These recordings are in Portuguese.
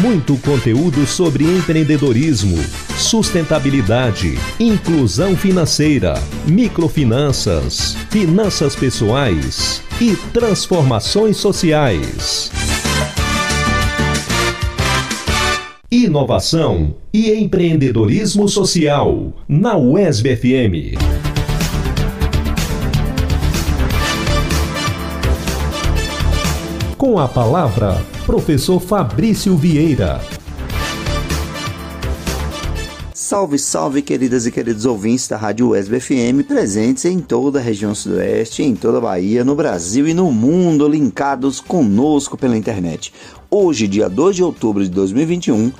Muito conteúdo sobre empreendedorismo, sustentabilidade, inclusão financeira, microfinanças, finanças pessoais e transformações sociais. Inovação e empreendedorismo social na UESB FM. Com a palavra, professor Fabrício Vieira. Salve, salve, queridas e queridos ouvintes da Rádio UESB FM, presentes em toda a região sudoeste, em toda a Bahia, no Brasil e no mundo, linkados conosco pela internet. Hoje, dia 2 de outubro de 2021,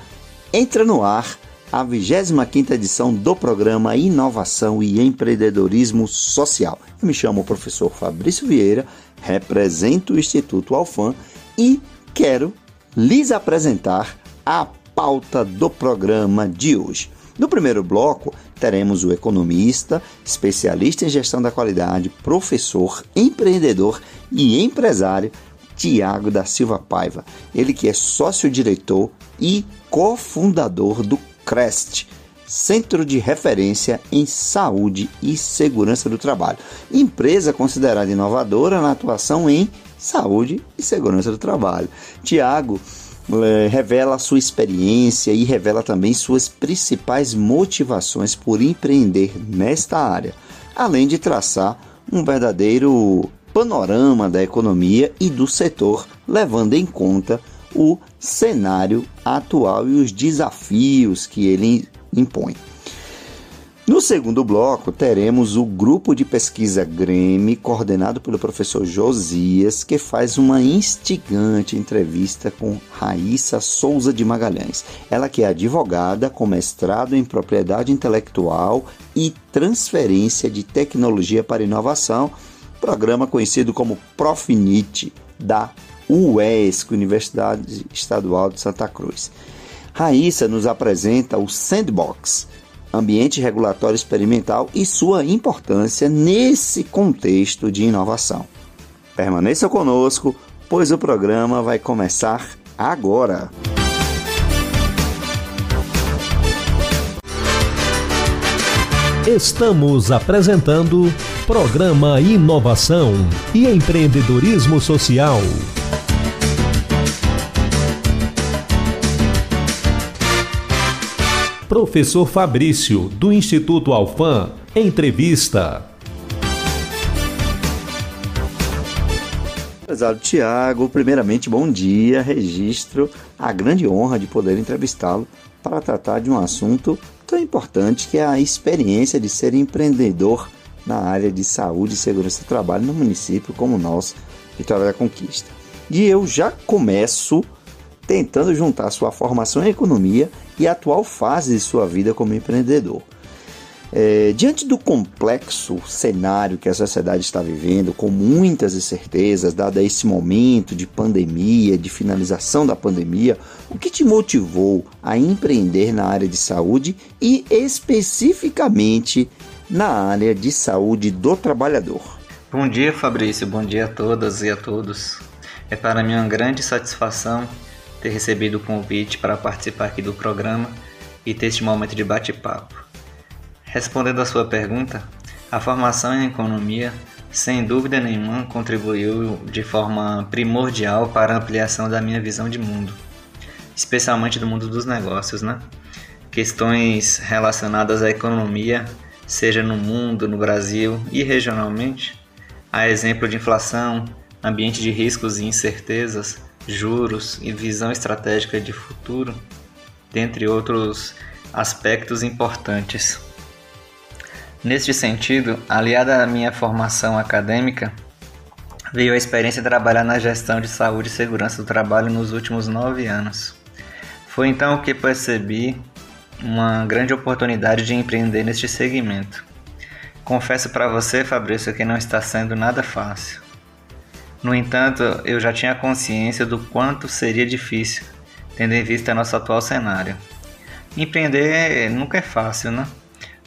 entra no ar a 25ª edição do programa Inovação e Empreendedorismo Social. Eu me chamo o professor Fabrício Vieira, represento o Instituto Alfam e quero lhes apresentar a pauta do programa de hoje. No primeiro bloco, teremos o economista, especialista em gestão da qualidade, professor, empreendedor e empresário Tiago da Silva Paiva. Ele que é sócio-diretor e cofundador do CREST, Centro de Referência em Saúde e Segurança do Trabalho. Empresa considerada inovadora na atuação em saúde e segurança do trabalho. Tiago é, revela sua experiência e revela também suas principais motivações por empreender nesta área, além de traçar um verdadeiro panorama da economia e do setor, levando em conta o cenário atual e os desafios que ele impõe. No segundo bloco, teremos o grupo de pesquisa Grêmio, coordenado pelo professor Josias, que faz uma instigante entrevista com Raíssa Souza de Magalhães. Ela que é advogada com mestrado em propriedade intelectual e transferência de tecnologia para inovação, programa conhecido como Profinit da UESC, Universidade Estadual de Santa Cruz. Raíssa nos apresenta o Sandbox, ambiente regulatório experimental e sua importância nesse contexto de inovação. Permaneça conosco, pois o programa vai começar agora. Estamos apresentando Programa Inovação e Empreendedorismo Social. Professor Fabrício, do Instituto Alfam, entrevista. Prezado Tiago, primeiramente, bom dia. Registro a grande honra de poder entrevistá-lo para tratar de um assunto tão importante que é a experiência de ser empreendedor na área de saúde e segurança do trabalho no município como o nosso, Vitória da Conquista. E eu já começo tentando juntar sua formação em economia e a atual fase de sua vida como empreendedor. É, diante do complexo cenário que a sociedade está vivendo, com muitas incertezas, dado esse momento de pandemia, de finalização da pandemia, o que te motivou a empreender na área de saúde e especificamente na área de saúde do trabalhador? Bom dia, Fabrício. Bom dia a todas e a todos. É para mim uma grande satisfação ter recebido o convite para participar aqui do programa e ter este momento de bate-papo. Respondendo à sua pergunta, a formação em economia, sem dúvida nenhuma, contribuiu de forma primordial para a ampliação da minha visão de mundo, especialmente do mundo dos negócios, né? Questões relacionadas à economia, seja no mundo, no Brasil e regionalmente, a exemplo de inflação, ambiente de riscos e incertezas, juros e visão estratégica de futuro, dentre outros aspectos importantes. Neste sentido, aliada à minha formação acadêmica, veio a experiência de trabalhar na gestão de saúde e segurança do trabalho nos últimos nove anos. Foi então que percebi uma grande oportunidade de empreender neste segmento. Confesso para você, Fabrício, que não está sendo nada fácil. No entanto, eu já tinha consciência do quanto seria difícil, tendo em vista nosso atual cenário. Empreender nunca é fácil, né?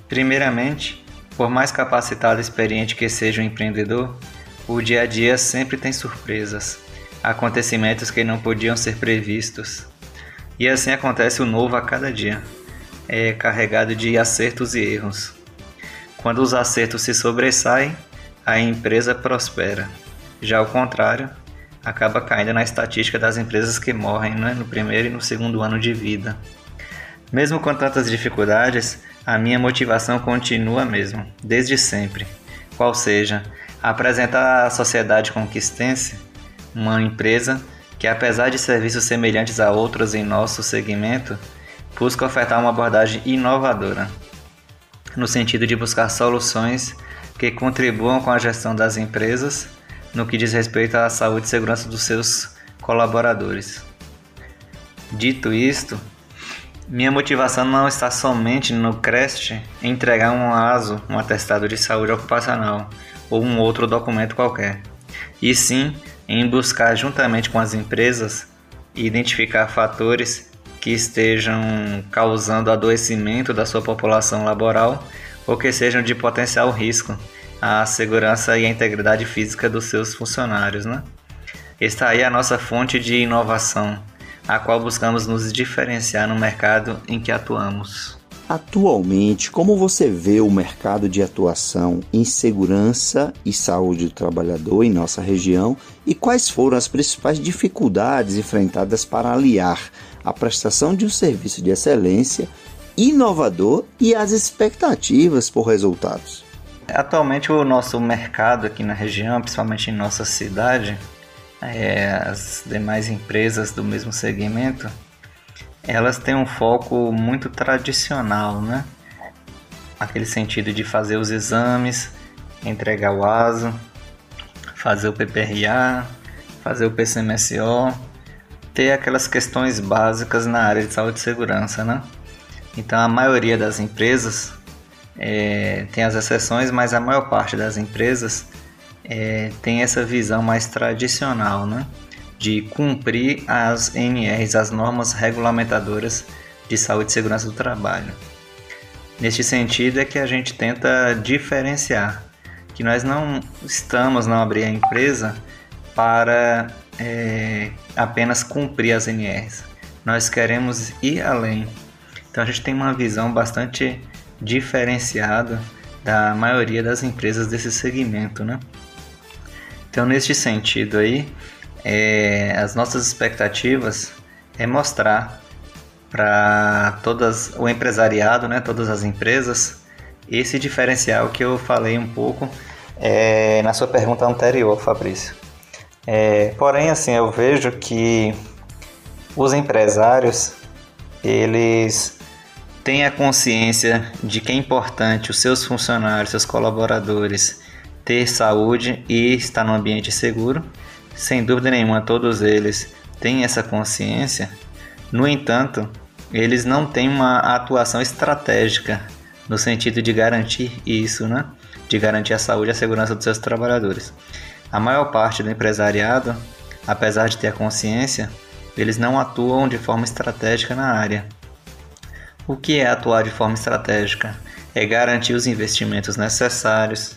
Primeiramente, por mais capacitado e experiente que seja o empreendedor, o dia a dia sempre tem surpresas, acontecimentos que não podiam ser previstos. E assim acontece o novo a cada dia, é carregado de acertos e erros. Quando os acertos se sobressaem, a empresa prospera. Já ao contrário, acaba caindo na estatística das empresas que morrem né, no primeiro e no segundo ano de vida. Mesmo com tantas dificuldades, a minha motivação continua a mesma, desde sempre. Qual seja, apresentar à sociedade conquistense uma empresa que, apesar de serviços semelhantes a outros em nosso segmento, busca ofertar uma abordagem inovadora no sentido de buscar soluções que contribuam com a gestão das empresas no que diz respeito à saúde e segurança dos seus colaboradores. Dito isto, minha motivação não está somente no CREST entregar um ASO, um atestado de saúde ocupacional ou um outro documento qualquer, e sim em buscar juntamente com as empresas identificar fatores que estejam causando adoecimento da sua população laboral ou que sejam de potencial risco à segurança e à integridade física dos seus funcionários. Né? Está aí a nossa fonte de inovação, a qual buscamos nos diferenciar no mercado em que atuamos. Atualmente, como você vê o mercado de atuação em segurança e saúde do trabalhador em nossa região e quais foram as principais dificuldades enfrentadas para aliar a prestação de um serviço de excelência, inovador e as expectativas por resultados? Atualmente, o nosso mercado aqui na região, principalmente em nossa cidade, é, as demais empresas do mesmo segmento, elas têm um foco muito tradicional, né? Aquele sentido de fazer os exames, entregar o ASO, fazer o PPRA, fazer o PCMSO, ter aquelas questões básicas na área de saúde e segurança, né? Então a maioria das empresas é, tem as exceções, mas a maior parte das empresas é, tem essa visão mais tradicional, né? de cumprir as NRs, as normas regulamentadoras de saúde e segurança do trabalho. Neste sentido é que a gente tenta diferenciar que nós não estamos não abrir a empresa para é, apenas cumprir as NRs. Nós queremos ir além. Então a gente tem uma visão bastante diferenciada da maioria das empresas desse segmento, né? Então neste sentido aí, é, as nossas expectativas é mostrar para todas o empresariado, né, todas as empresas, esse diferencial que eu falei um pouco é, na sua pergunta anterior, Fabrício. É, porém, assim, eu vejo que os empresários eles têm a consciência de que é importante os seus funcionários, seus colaboradores ter saúde e estar num ambiente seguro sem dúvida nenhuma, todos eles têm essa consciência. No entanto, eles não têm uma atuação estratégica no sentido de garantir isso, né? De garantir a saúde e a segurança dos seus trabalhadores. A maior parte do empresariado, apesar de ter a consciência, eles não atuam de forma estratégica na área. O que é atuar de forma estratégica? É garantir os investimentos necessários,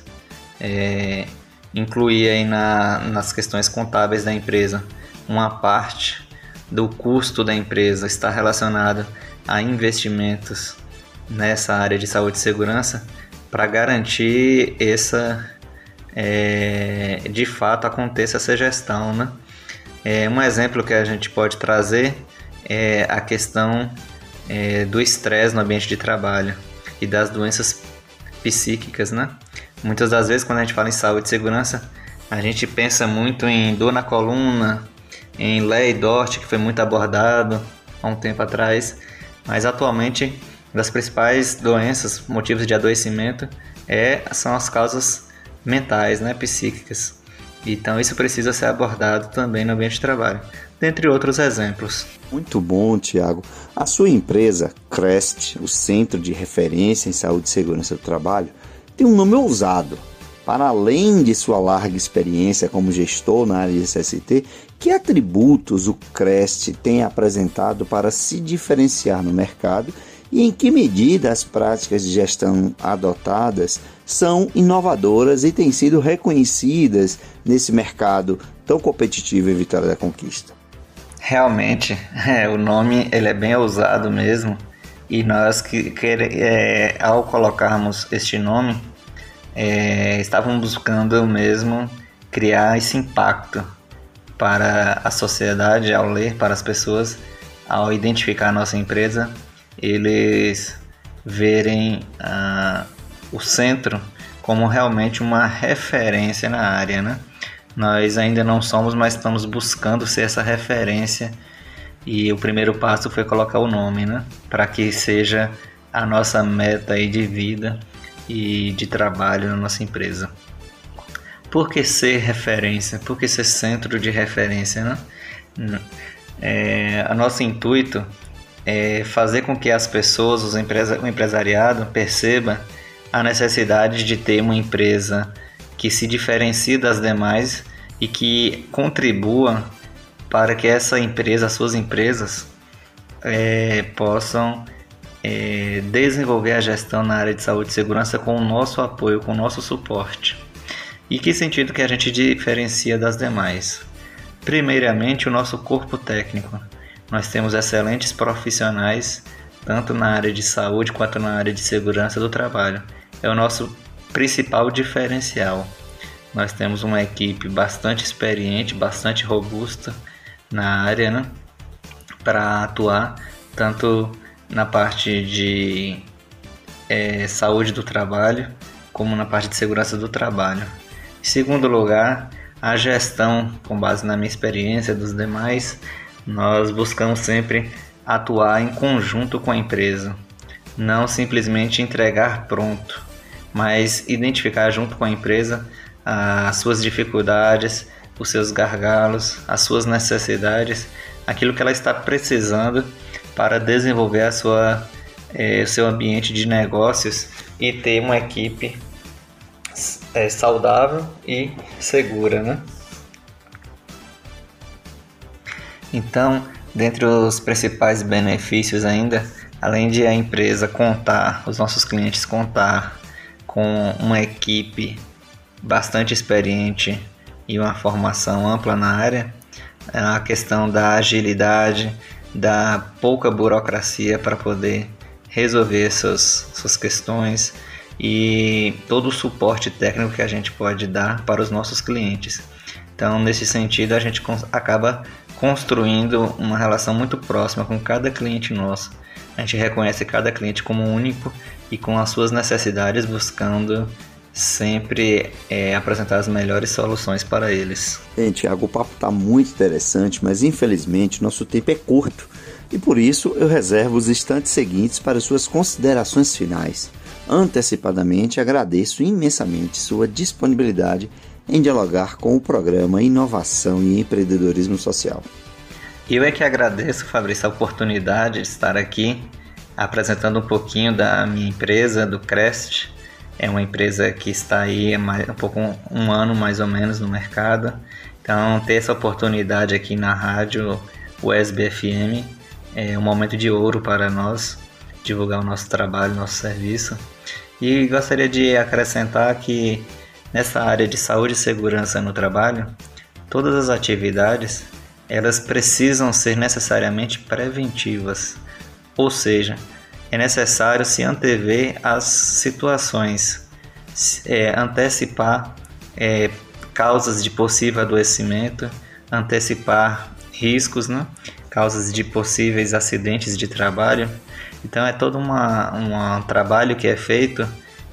é, incluir aí na, nas questões contábeis da empresa uma parte do custo da empresa está relacionada a investimentos nessa área de saúde e segurança para garantir essa é, de fato aconteça essa gestão, né? É, um exemplo que a gente pode trazer é a questão é, do estresse no ambiente de trabalho e das doenças psíquicas, né? Muitas das vezes, quando a gente fala em saúde e segurança, a gente pensa muito em dor na coluna, em Lei Dort, que foi muito abordado há um tempo atrás, mas atualmente das principais doenças, motivos de adoecimento, é, são as causas mentais, né, psíquicas. Então isso precisa ser abordado também no ambiente de trabalho, dentre outros exemplos. Muito bom, Tiago. A sua empresa, Crest, o Centro de Referência em Saúde e Segurança do Trabalho, tem um nome ousado. Para além de sua larga experiência como gestor na área de CST, que atributos o Crest tem apresentado para se diferenciar no mercado e em que medida as práticas de gestão adotadas são inovadoras e têm sido reconhecidas nesse mercado tão competitivo em Vitória da Conquista? Realmente, é, o nome ele é bem ousado mesmo e nós que, que é, ao colocarmos este nome é, estávamos buscando mesmo criar esse impacto para a sociedade ao ler, para as pessoas ao identificar a nossa empresa, eles verem ah, o centro como realmente uma referência na área, né? Nós ainda não somos, mas estamos buscando ser essa referência e o primeiro passo foi colocar o nome, né? Para que seja a nossa meta aí de vida e de trabalho na nossa empresa. Por que ser referência? Por que ser centro de referência? Né? É, o nosso intuito é fazer com que as pessoas, os empresa, o empresariado, perceba a necessidade de ter uma empresa que se diferencie das demais e que contribua para que essa empresa, as suas empresas, é, possam é, desenvolver a gestão na área de saúde e segurança com o nosso apoio, com o nosso suporte. E que sentido que a gente diferencia das demais? Primeiramente, o nosso corpo técnico. Nós temos excelentes profissionais, tanto na área de saúde quanto na área de segurança do trabalho. É o nosso principal diferencial. Nós temos uma equipe bastante experiente, bastante robusta na área, né? Para atuar tanto na parte de é, saúde do trabalho como na parte de segurança do trabalho. Em segundo lugar, a gestão, com base na minha experiência dos demais, nós buscamos sempre atuar em conjunto com a empresa, não simplesmente entregar pronto, mas identificar junto com a empresa as suas dificuldades, os seus gargalos, as suas necessidades, aquilo que ela está precisando para desenvolver a sua, eh, o seu ambiente de negócios e ter uma equipe é, saudável e segura, né? Então, dentre os principais benefícios ainda, além de a empresa contar, os nossos clientes contar com uma equipe bastante experiente e uma formação ampla na área, a questão da agilidade, da pouca burocracia para poder resolver suas, suas questões, e todo o suporte técnico que a gente pode dar para os nossos clientes. Então, nesse sentido, a gente acaba construindo uma relação muito próxima com cada cliente nosso. A gente reconhece cada cliente como único e com as suas necessidades, buscando sempre é, apresentar as melhores soluções para eles. Bem, Tiago, o papo está muito interessante, mas infelizmente nosso tempo é curto e por isso eu reservo os instantes seguintes para suas considerações finais. Antecipadamente agradeço imensamente sua disponibilidade em dialogar com o programa Inovação e Empreendedorismo Social. Eu é que agradeço, Fabrício, a oportunidade de estar aqui apresentando um pouquinho da minha empresa, do Crest. É uma empresa que está aí um pouco um ano mais ou menos no mercado. Então, ter essa oportunidade aqui na rádio USB FM é um momento de ouro para nós divulgar o nosso trabalho, nosso serviço. E gostaria de acrescentar que nessa área de saúde e segurança no trabalho, todas as atividades elas precisam ser necessariamente preventivas, ou seja, é necessário se antever as situações, é, antecipar é, causas de possível adoecimento, antecipar riscos, né? causas de possíveis acidentes de trabalho então é todo uma, um trabalho que é feito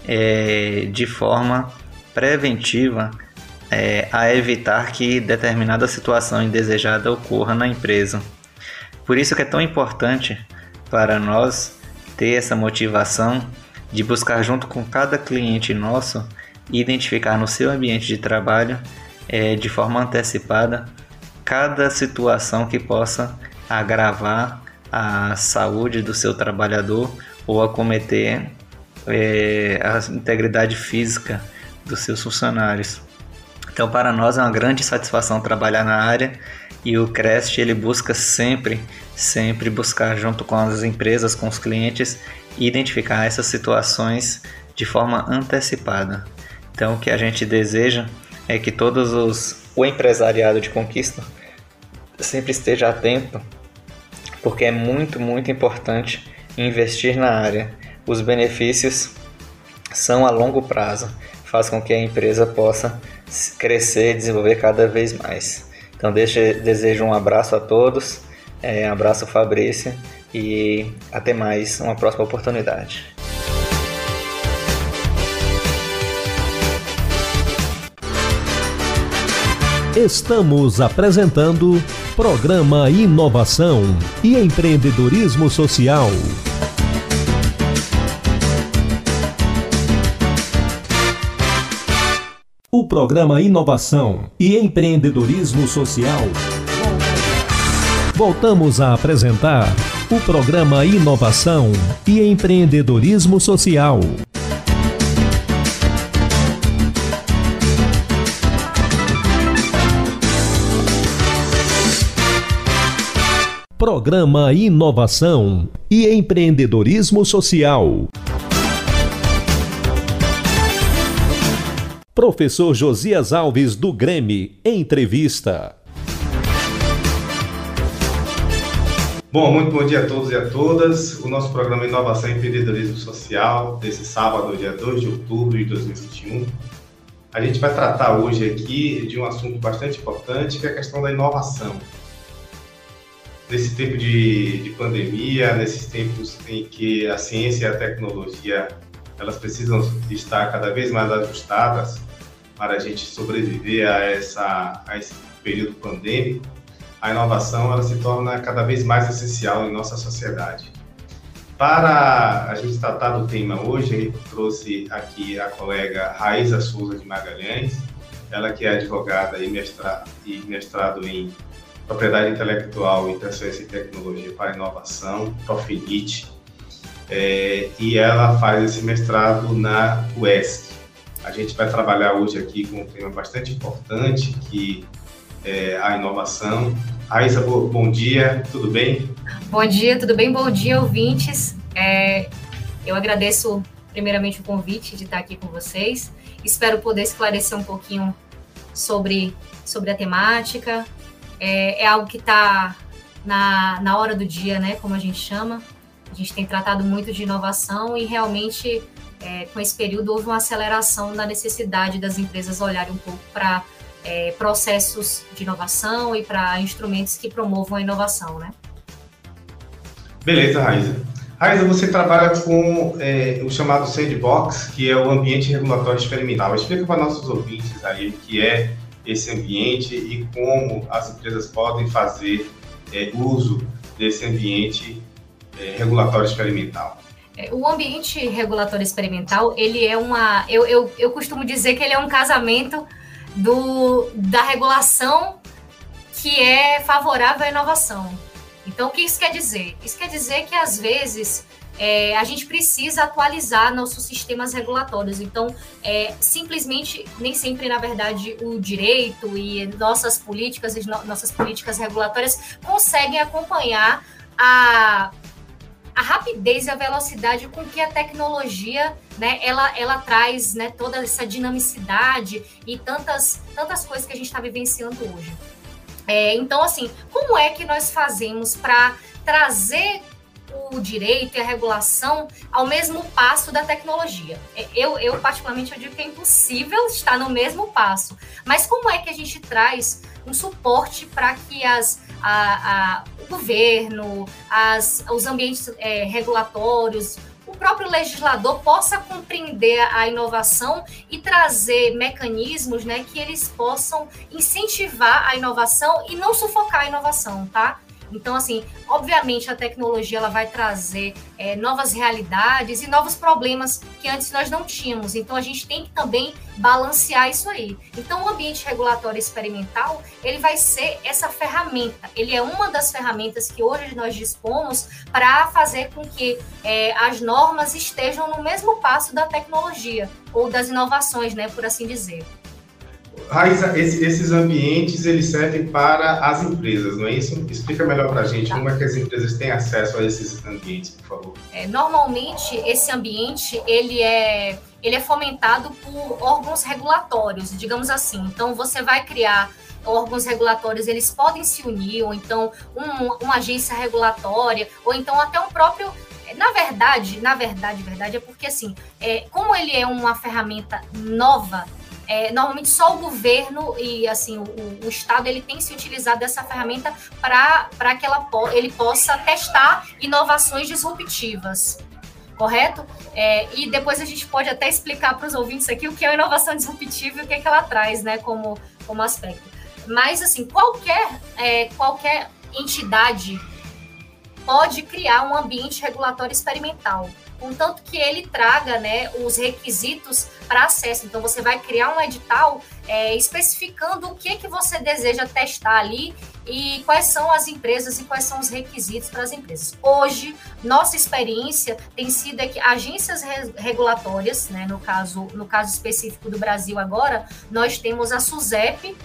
é, de forma preventiva é, a evitar que determinada situação indesejada ocorra na empresa. Por isso que é tão importante para nós ter essa motivação de buscar junto com cada cliente nosso identificar no seu ambiente de trabalho é, de forma antecipada cada situação que possa agravar a saúde do seu trabalhador ou acometer é, a integridade física dos seus funcionários. Então, para nós é uma grande satisfação trabalhar na área e o Crest ele busca sempre, sempre buscar junto com as empresas, com os clientes, identificar essas situações de forma antecipada. Então, o que a gente deseja é que todos os o empresariado de conquista sempre esteja atento, porque é muito, muito importante investir na área. Os benefícios são a longo prazo, faz com que a empresa possa crescer e desenvolver cada vez mais. Então, deixa, desejo um abraço a todos, é, abraço Fabrício e até mais, uma próxima oportunidade. Estamos apresentando Programa Inovação e Empreendedorismo Social. O programa Inovação e Empreendedorismo Social. Voltamos a apresentar o programa Inovação e Empreendedorismo Social. Programa Inovação e Empreendedorismo Social. Professor Josias Alves do Grêmio, entrevista. Bom, muito bom dia a todos e a todas. O nosso programa Inovação e Empreendedorismo Social, desse sábado, dia 2 de outubro de 2021. A gente vai tratar hoje aqui de um assunto bastante importante, que é a questão da inovação nesse tempo de, de pandemia, nesses tempos em que a ciência e a tecnologia elas precisam estar cada vez mais ajustadas para a gente sobreviver a, essa, a esse período pandêmico, a inovação ela se torna cada vez mais essencial em nossa sociedade. Para a gente tratar do tema hoje, ele trouxe aqui a colega Raíza Souza de Magalhães, ela que é advogada e, mestra, e mestrado em Propriedade Intelectual, Interciência e Tecnologia para Inovação, Profinit, é, e ela faz esse mestrado na UESC. A gente vai trabalhar hoje aqui com um tema bastante importante, que é a inovação. Raíssa, bom dia, tudo bem? Bom dia, tudo bem? Bom dia, ouvintes. É, eu agradeço primeiramente o convite de estar aqui com vocês. Espero poder esclarecer um pouquinho sobre, sobre a temática, é, é algo que está na, na hora do dia, né, como a gente chama. A gente tem tratado muito de inovação e realmente é, com esse período houve uma aceleração da necessidade das empresas olharem um pouco para é, processos de inovação e para instrumentos que promovam a inovação, né? Beleza, Raíssa. Raíssa, você trabalha com é, o chamado Sandbox, que é o ambiente regulatório experimental. Explica para nossos ouvintes aí o que é esse ambiente e como as empresas podem fazer é, uso desse ambiente é, regulatório experimental. É, o ambiente regulatório experimental, ele é uma. Eu, eu, eu costumo dizer que ele é um casamento do, da regulação que é favorável à inovação. Então, o que isso quer dizer? Isso quer dizer que, às vezes, é, a gente precisa atualizar nossos sistemas regulatórios. Então, é, simplesmente, nem sempre, na verdade, o direito e nossas políticas e no, nossas políticas regulatórias conseguem acompanhar a, a rapidez e a velocidade com que a tecnologia, né, ela, ela traz, né, toda essa dinamicidade e tantas, tantas coisas que a gente está vivenciando hoje. É, então, assim, como é que nós fazemos para trazer o direito e a regulação ao mesmo passo da tecnologia. É, eu, eu, particularmente, eu digo que é impossível estar no mesmo passo. Mas como é que a gente traz um suporte para que as, a, a, o governo, as, os ambientes é, regulatórios, o próprio legislador possa compreender a inovação e trazer mecanismos né, que eles possam incentivar a inovação e não sufocar a inovação, tá? Então, assim, obviamente a tecnologia ela vai trazer é, novas realidades e novos problemas que antes nós não tínhamos. Então, a gente tem que também balancear isso aí. Então, o ambiente regulatório experimental ele vai ser essa ferramenta. Ele é uma das ferramentas que hoje nós dispomos para fazer com que é, as normas estejam no mesmo passo da tecnologia ou das inovações, né, por assim dizer. Raíssa, esses ambientes eles servem para as empresas, não é isso? Explica melhor para a gente tá. como é que as empresas têm acesso a esses ambientes, por favor. É, normalmente esse ambiente ele é ele é fomentado por órgãos regulatórios, digamos assim. Então você vai criar órgãos regulatórios, eles podem se unir, ou então um, uma agência regulatória, ou então até um próprio na verdade, na verdade, verdade, é porque assim, é, como ele é uma ferramenta nova, é, normalmente só o governo e assim o, o, Estado ele tem se utilizado dessa ferramenta para que ela, ele possa testar inovações disruptivas. Correto? É, e depois a gente pode até explicar para os ouvintes aqui o que é inovação disruptiva e o que, é que ela traz né, como, como aspecto. Mas, assim, qualquer, é, qualquer entidade pode criar um ambiente regulatório experimental contanto que ele traga né, os requisitos para acesso. Então, você vai criar um edital é, especificando o que, que você deseja testar ali e quais são as empresas e quais são os requisitos para as empresas. Hoje, nossa experiência tem sido é que agências regulatórias, né, no, caso, no caso específico do Brasil agora, nós temos a SUSEP,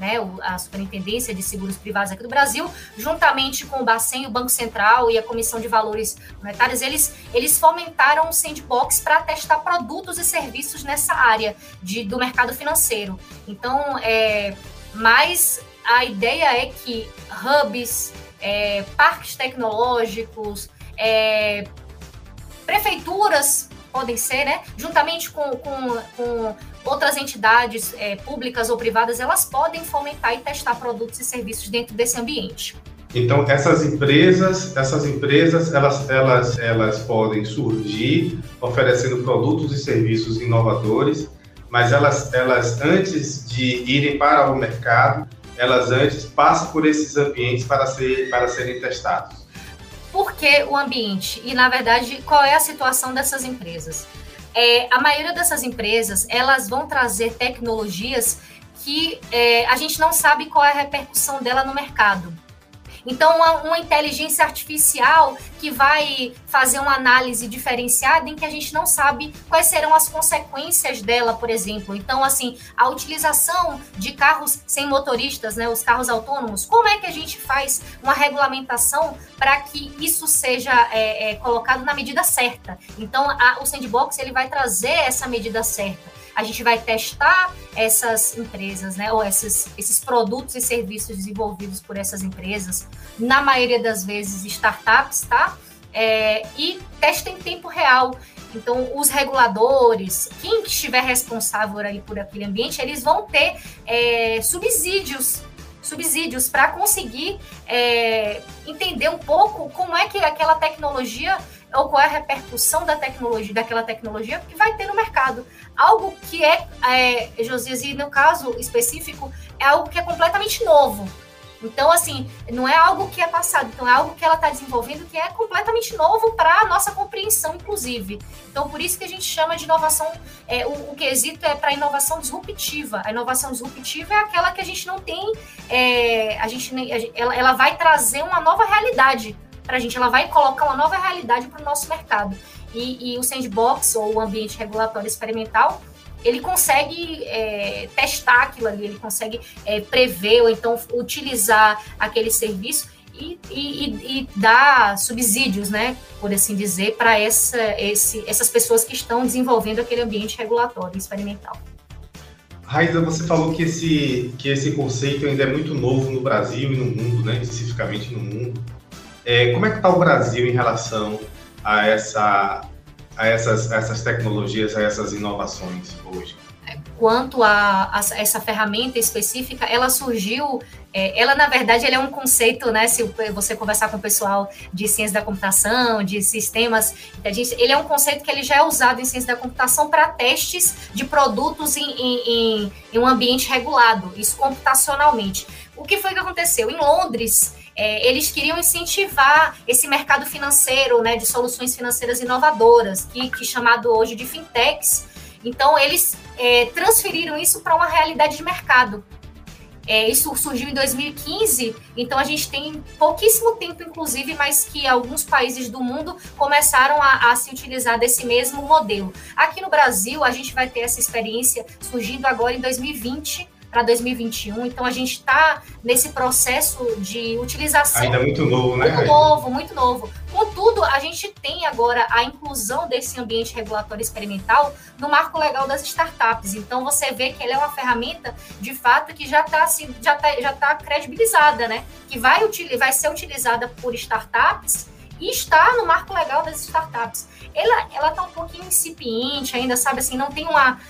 né, a Superintendência de Seguros Privados aqui do Brasil, juntamente com o Bacen, o Banco Central e a Comissão de Valores Monetários, eles, eles fomentaram um sandbox para testar produtos e serviços nessa área de, do mercado financeiro. Então, é, mas a ideia é que hubs, é, parques tecnológicos, é, prefeituras podem ser, né? Juntamente com, com, com outras entidades é, públicas ou privadas, elas podem fomentar e testar produtos e serviços dentro desse ambiente. Então essas empresas, essas empresas, elas, elas, elas podem surgir oferecendo produtos e serviços inovadores, mas elas, elas antes de irem para o mercado, elas antes passam por esses ambientes para, ser, para serem testados. Por que o ambiente? E, na verdade, qual é a situação dessas empresas? É, a maioria dessas empresas, elas vão trazer tecnologias que é, a gente não sabe qual é a repercussão dela no mercado. Então, uma, uma, inteligência artificial que vai fazer uma análise diferenciada em que a gente não sabe quais serão as consequências dela, por exemplo. Então, assim, a utilização de carros sem motoristas, né, os carros autônomos, como é que a gente faz uma regulamentação para que isso seja é, é, colocado na medida certa? Então, a, o sandbox ele vai trazer essa medida certa a gente vai testar essas empresas, né, ou esses, esses produtos e serviços desenvolvidos por essas empresas, na maioria das vezes startups, tá? É, e testa em tempo real. Então, os reguladores, quem estiver responsável ali por aquele ambiente, eles vão ter é, subsídios subsídios para conseguir é, entender um pouco como é que aquela tecnologia ou qual é a repercussão da tecnologia, daquela tecnologia que vai ter no mercado. Algo que é, é Josias, e no caso específico, é algo que é completamente novo. Então, assim, não é algo que é passado, então é algo que ela está desenvolvendo que é completamente novo para a nossa compreensão, inclusive. Então, por isso que a gente chama de inovação, é, o, o quesito é para inovação disruptiva. A inovação disruptiva é aquela que a gente não tem, é, a gente, ela, ela vai trazer uma nova realidade para a gente, ela vai colocar uma nova realidade para o nosso mercado. E, e, o sandbox, ou o ambiente regulatório experimental, ele consegue é, testar aquilo ali, ele consegue é, prever ou então utilizar aquele serviço e, e, e dar subsídios, né, por assim dizer, para essa, essas pessoas que estão desenvolvendo aquele ambiente regulatório experimental. Raiza, você falou que esse, que esse conceito ainda é muito novo no Brasil e no mundo, né, especificamente no mundo. É, como é que está o Brasil em relação a, essa, a essas, essas tecnologias, a essas inovações hoje? Quanto a, a essa ferramenta específica, ela surgiu é, ela, na verdade, ele é um conceito, né? Se você conversar com o pessoal de ciência da computação, de sistemas ele é um conceito que ele já é usado em ciência da computação para testes de produtos em, em, em, um ambiente regulado, isso computacionalmente. O que foi que aconteceu? Em Londres, é, eles queriam incentivar esse mercado financeiro, né, de soluções financeiras inovadoras, que, que chamado hoje de fintechs. Então, eles é, transferiram isso para uma realidade de mercado. É, isso surgiu em 2015, então a gente tem pouquíssimo tempo, inclusive, mas que alguns países do mundo começaram a, a, se utilizar desse mesmo modelo. Aqui no Brasil, a gente vai ter essa experiência surgindo agora em 2020 para 2021. Então a gente está nesse processo de utilização. Ainda muito novo, né? Muito novo, muito novo. Contudo, a gente tem agora a inclusão desse ambiente regulatório experimental no marco legal das startups. Então você vê que ele é uma ferramenta de fato que já está já tá, já tá credibilizada, né? Que vai, vai ser utilizada por startups e está no marco legal das startups. Ela ela está um pouquinho incipiente ainda, sabe assim, não tem uma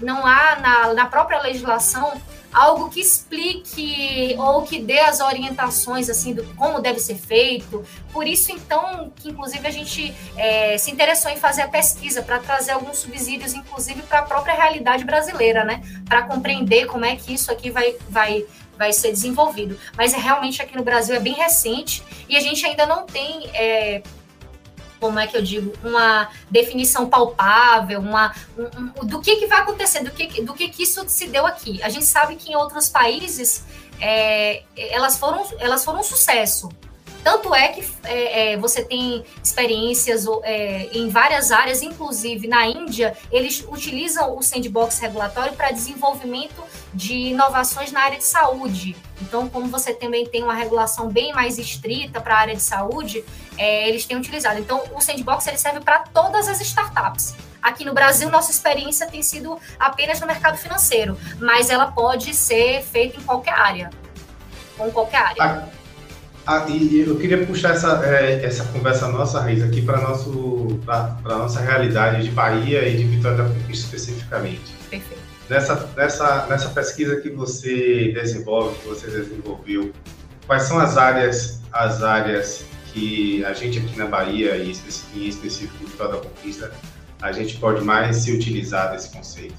não há na, na própria legislação algo que explique ou que dê as orientações assim do como deve ser feito. Por isso, então, que inclusive a gente é, se interessou em fazer a pesquisa para trazer alguns subsídios, inclusive para a própria realidade brasileira, né? Para compreender como é que isso aqui vai, vai vai ser desenvolvido. Mas realmente aqui no Brasil é bem recente e a gente ainda não tem é, como é que eu digo, uma definição palpável, uma, um, um, do que, que vai acontecer, do que, do que, que isso se deu aqui. A gente sabe que em outros países é, elas, foram, elas foram um sucesso. Tanto é que é, é, você tem experiências é, em várias áreas, inclusive na Índia, eles utilizam o sandbox regulatório para desenvolvimento de inovações na área de saúde. Então, como você também tem uma regulação bem mais estrita para a área de saúde, é, eles têm utilizado. Então, o sandbox ele serve para todas as startups. Aqui no Brasil, nossa experiência tem sido apenas no mercado financeiro, mas ela pode ser feita em qualquer área, com qualquer área. Ah ah, e eu queria puxar essa, é, essa conversa nossa, Raiz, aqui para a nossa realidade de Bahia e de Vitória da Conquista especificamente. Perfeito. Nessa, nessa, nessa pesquisa que você desenvolve, que você desenvolveu, quais são as áreas, as áreas que a gente aqui na Bahia, e em específico Vitória da Conquista, a gente pode mais se utilizar desse conceito?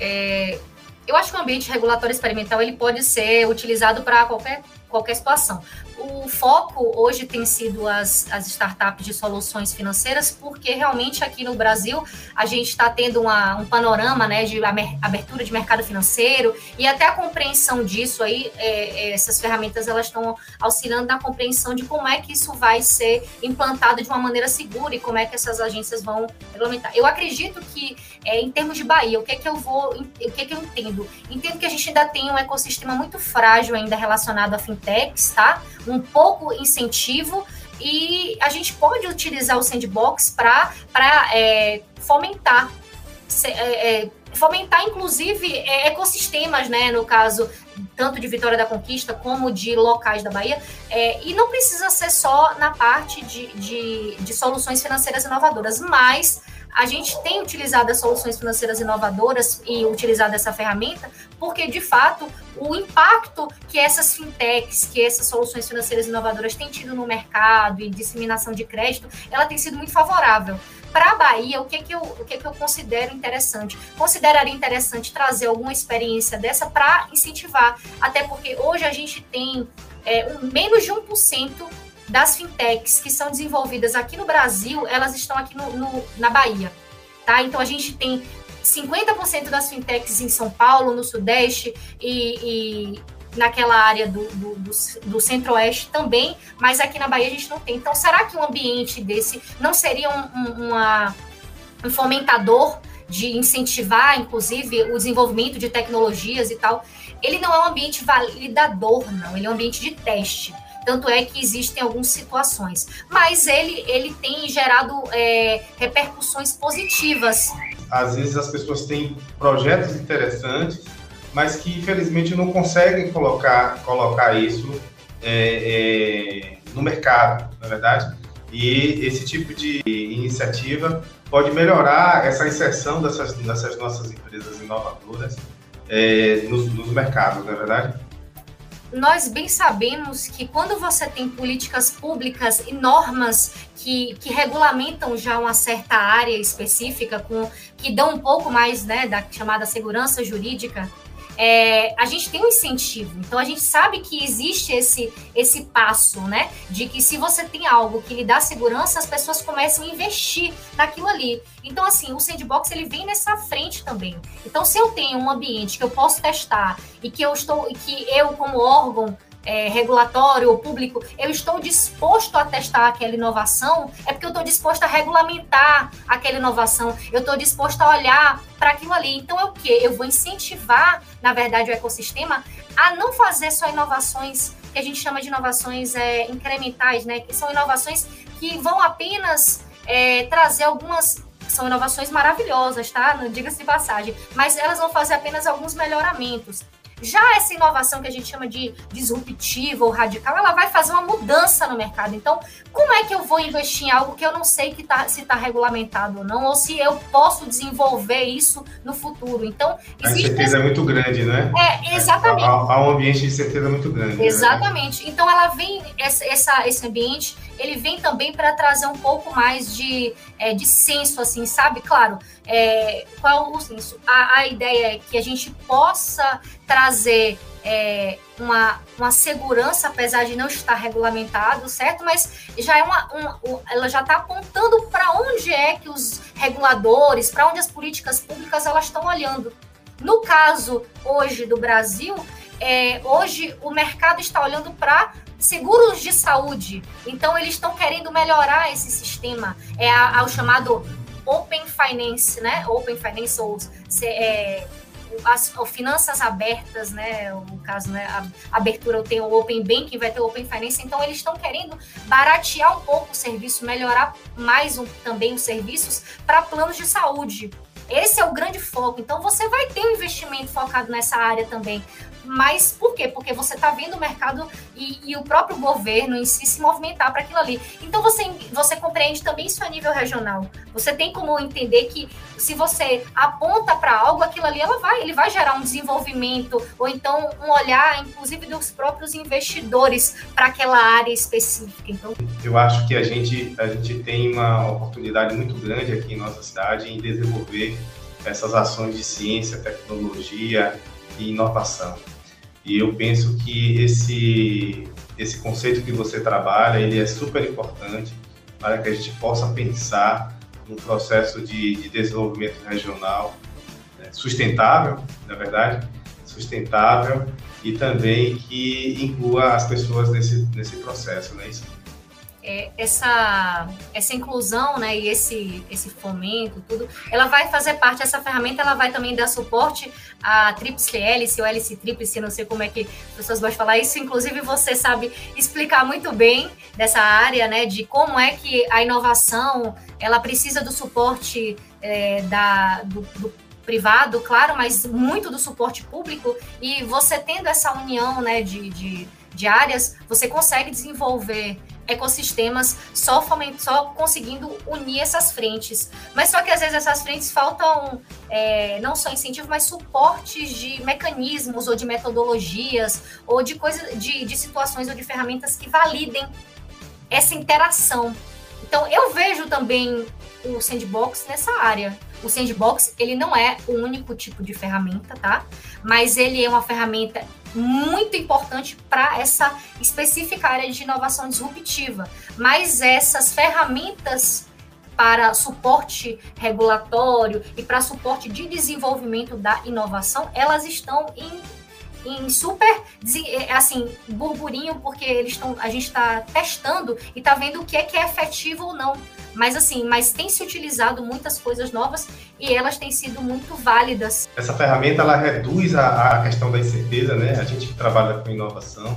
É, eu acho que o ambiente regulatório experimental ele pode ser utilizado para qualquer qualquer situação. O foco hoje tem sido as, as startups de soluções financeiras, porque realmente aqui no Brasil a gente está tendo uma, um panorama né, de abertura de mercado financeiro e até a compreensão disso aí, é, é, essas ferramentas elas estão auxiliando na compreensão de como é que isso vai ser implantado de uma maneira segura e como é que essas agências vão regulamentar. Eu acredito que, é, em termos de Bahia, o que é que eu vou, o que é que eu entendo? Entendo que a gente ainda tem um ecossistema muito frágil ainda relacionado a fintech fintechs, tá? Um pouco incentivo e a gente pode utilizar o sandbox para é, fomentar, é, é, fomentar inclusive é, ecossistemas, né? No caso tanto de Vitória da Conquista como de locais da Bahia, é, e não precisa ser só na parte de, de, de soluções financeiras inovadoras, mas a gente tem utilizado as soluções financeiras inovadoras e utilizado essa ferramenta porque, de fato, o impacto que essas fintechs, que essas soluções financeiras inovadoras têm tido no mercado e disseminação de crédito, ela tem sido muito favorável. Para a Bahia, o que, que, eu, o que, que eu considero interessante? Consideraria interessante trazer alguma experiência dessa para incentivar, até porque hoje a gente tem é, um, menos de 1% das fintechs que são desenvolvidas aqui no Brasil, elas estão aqui no, no na Bahia. Tá? Então a gente tem 50% das fintechs em São Paulo, no Sudeste e, e naquela área do, do, do, do Centro-Oeste também, mas aqui na Bahia a gente não tem. Então, será que um ambiente desse não seria um, um, uma, um fomentador de incentivar, inclusive, o desenvolvimento de tecnologias e tal? Ele não é um ambiente validador, não, ele é um ambiente de teste. Tanto é que existem algumas situações. Mas ele, ele tem gerado é, repercussões positivas. Às vezes as pessoas têm projetos interessantes, mas que infelizmente não conseguem colocar, colocar isso é, é, no mercado, na é verdade. E esse tipo de iniciativa pode melhorar essa inserção dessas, dessas nossas empresas inovadoras é, nos, nos mercados, não é verdade? Nós bem sabemos que quando você tem políticas públicas e normas que, que regulamentam já uma certa área específica, com, que dão um pouco mais né, da chamada segurança jurídica, é, a gente tem um incentivo. Então a gente sabe que existe esse, esse passo, né? De que se você tem algo que lhe dá segurança, as pessoas começam a investir naquilo ali. Então, assim, o sandbox ele vem nessa frente também. Então, se eu tenho um ambiente que eu posso testar e que eu estou, que eu, como órgão, é, regulatório ou público, eu estou disposto a testar aquela inovação, é porque eu estou disposto a regulamentar aquela inovação, eu estou disposto a olhar para aquilo ali. Então, é o que? Eu vou incentivar, na verdade, o ecossistema a não fazer só inovações que a gente chama de inovações é, incrementais, né? Que são inovações que vão apenas é, trazer algumas são inovações maravilhosas, tá? Diga-se de passagem, mas elas vão fazer apenas alguns melhoramentos. Já essa inovação que a gente chama de disruptiva ou radical, ela vai fazer uma mudança no mercado. Então, como é que eu vou investir em algo que eu não sei que tá, se está regulamentado ou não, ou se eu posso desenvolver isso no futuro? Então, a incerteza é muito grande, né? É, exatamente. Há, há um ambiente de incerteza muito grande. Né? Exatamente. Né? Então, ela vem, essa, essa, esse ambiente ele vem também para trazer um pouco mais de, é, de senso, assim, sabe? Claro, é, qual o senso? A, a ideia é que a gente possa trazer é, uma, uma segurança, apesar de não estar regulamentado, certo? Mas já é uma, uma ela já está apontando para onde é que os reguladores, para onde as políticas públicas elas estão olhando. No caso hoje do Brasil, é, hoje o mercado está olhando para seguros de saúde. Então, eles estão querendo melhorar esse sistema. É ao chamado Open Finance, né? Open Finance ou é, as, finanças abertas, né? O caso, né? A abertura tem o Open Banking, vai ter o Open Finance. Então, eles estão querendo baratear um pouco o serviço, melhorar mais um, também os serviços para planos de saúde. Esse é o grande foco. Então, você vai ter um investimento focado nessa área também. Mas por quê? Porque você está vendo o mercado e, e, o próprio governo em si se movimentar para aquilo ali. Então você, você compreende também isso a nível regional. Você tem como entender que se você aponta para algo, aquilo ali ela vai, ele vai gerar um desenvolvimento ou então um olhar, inclusive dos próprios investidores para aquela área específica. Então, eu acho que a gente a gente tem uma oportunidade muito grande aqui em nossa cidade em desenvolver essas ações de ciência, tecnologia e inovação. E eu penso que esse, esse conceito que você trabalha, ele é super importante para que a gente possa pensar num processo de, de desenvolvimento regional né, sustentável, na verdade, sustentável e também que inclua as pessoas nesse, nesse processo, né? Isso é, essa, essa inclusão, né, e esse, esse fomento, tudo, ela vai fazer parte, essa ferramenta, ela vai também dar suporte à tríplice hélice ou hélice tríplice, não sei como é que as pessoas vão falar isso, inclusive você sabe explicar muito bem dessa área, né, de como é que a inovação, ela precisa do suporte é, da, do, do privado, claro, mas muito do suporte público, e você tendo essa união, né, de, de, de áreas, você consegue desenvolver ecossistemas só, foment, só conseguindo unir essas frentes. Mas só que às vezes essas frentes faltam é, não só incentivo, mas suportes de mecanismos ou de metodologias ou de coisas, de, de situações ou de ferramentas que validem essa interação. Então eu vejo também o sandbox nessa área. O sandbox ele não é o único tipo de ferramenta, tá? Mas ele é uma ferramenta muito importante para essa específica área de inovação disruptiva. Mas essas ferramentas para suporte regulatório e para suporte de desenvolvimento da inovação, elas estão em, em super assim burburinho porque eles estão a gente está testando e está vendo o que é que é efetivo ou não mas assim, mas tem se utilizado muitas coisas novas e elas têm sido muito válidas. Essa ferramenta ela reduz a, a questão da incerteza, né? A gente que trabalha com inovação,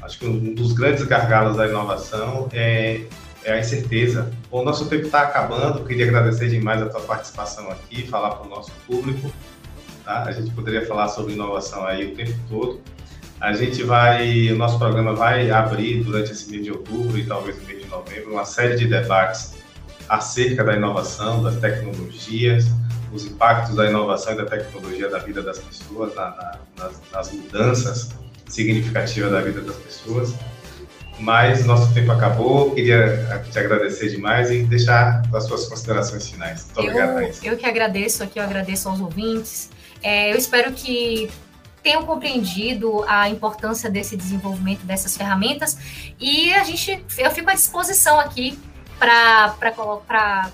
acho que um dos grandes gargalos da inovação é, é a incerteza. O nosso tempo está acabando, queria agradecer demais a tua participação aqui, falar para o nosso público. Tá? A gente poderia falar sobre inovação aí o tempo todo. A gente vai, o nosso programa vai abrir durante esse mês de outubro e talvez no mês de novembro uma série de debates acerca da inovação, das tecnologias, os impactos da inovação e da tecnologia da vida das pessoas, na, na, nas, nas, mudanças significativas da vida das pessoas. Mas nosso tempo acabou, queria te agradecer demais e deixar as suas considerações finais. Muito obrigado, Eu que agradeço aqui, eu agradeço aos ouvintes. É, eu espero que tenham compreendido a importância desse desenvolvimento dessas ferramentas e a gente, eu fico à disposição aqui para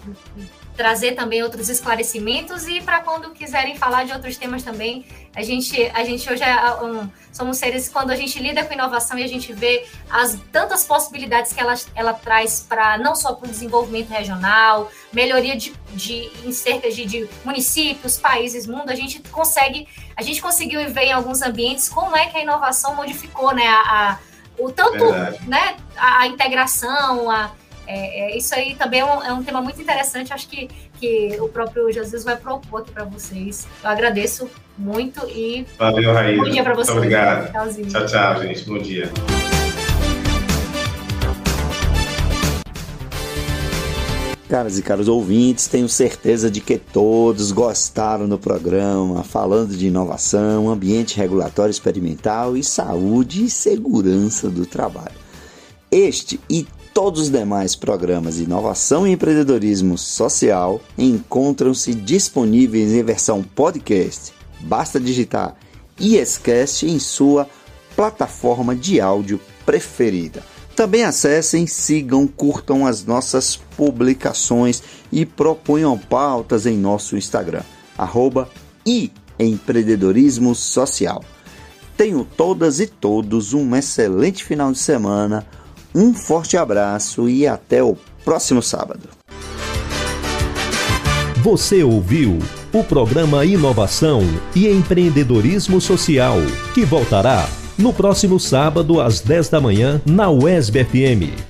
trazer também outros esclarecimentos e para quando quiserem falar de outros temas também. A gente, a gente hoje é um, somos seres, quando a gente lida com inovação e a gente vê as tantas possibilidades que ela, ela traz para não só para o desenvolvimento regional, melhoria de, de em cerca de, de, municípios, países, mundo, a gente consegue, a gente conseguiu ver em alguns ambientes como é que a inovação modificou, né, a, a o tanto, né, a, a integração, a é, é, isso aí também é um, é um, tema muito interessante, acho que, que o próprio Jesus vai propor aqui para vocês. Eu agradeço muito e. Valeu, Raíssa. Bom dia para vocês. Muito obrigado. Tchauzinho. Tchau, tchau, gente. Bom dia. Caras e caros ouvintes, tenho certeza de que todos gostaram do programa falando de inovação, ambiente regulatório experimental e saúde e segurança do trabalho. Este e Todos os demais programas de inovação e empreendedorismo social encontram-se disponíveis em versão podcast. Basta digitar ISCast em sua plataforma de áudio preferida. Também acessem, sigam, curtam as nossas publicações e proponham pautas em nosso Instagram, arroba empreendedorismo social. Tenham todas e todos um excelente final de semana um forte abraço e até o próximo sábado. Você ouviu o programa Inovação e Empreendedorismo Social, que voltará no próximo sábado às 10 da manhã na UESB FM.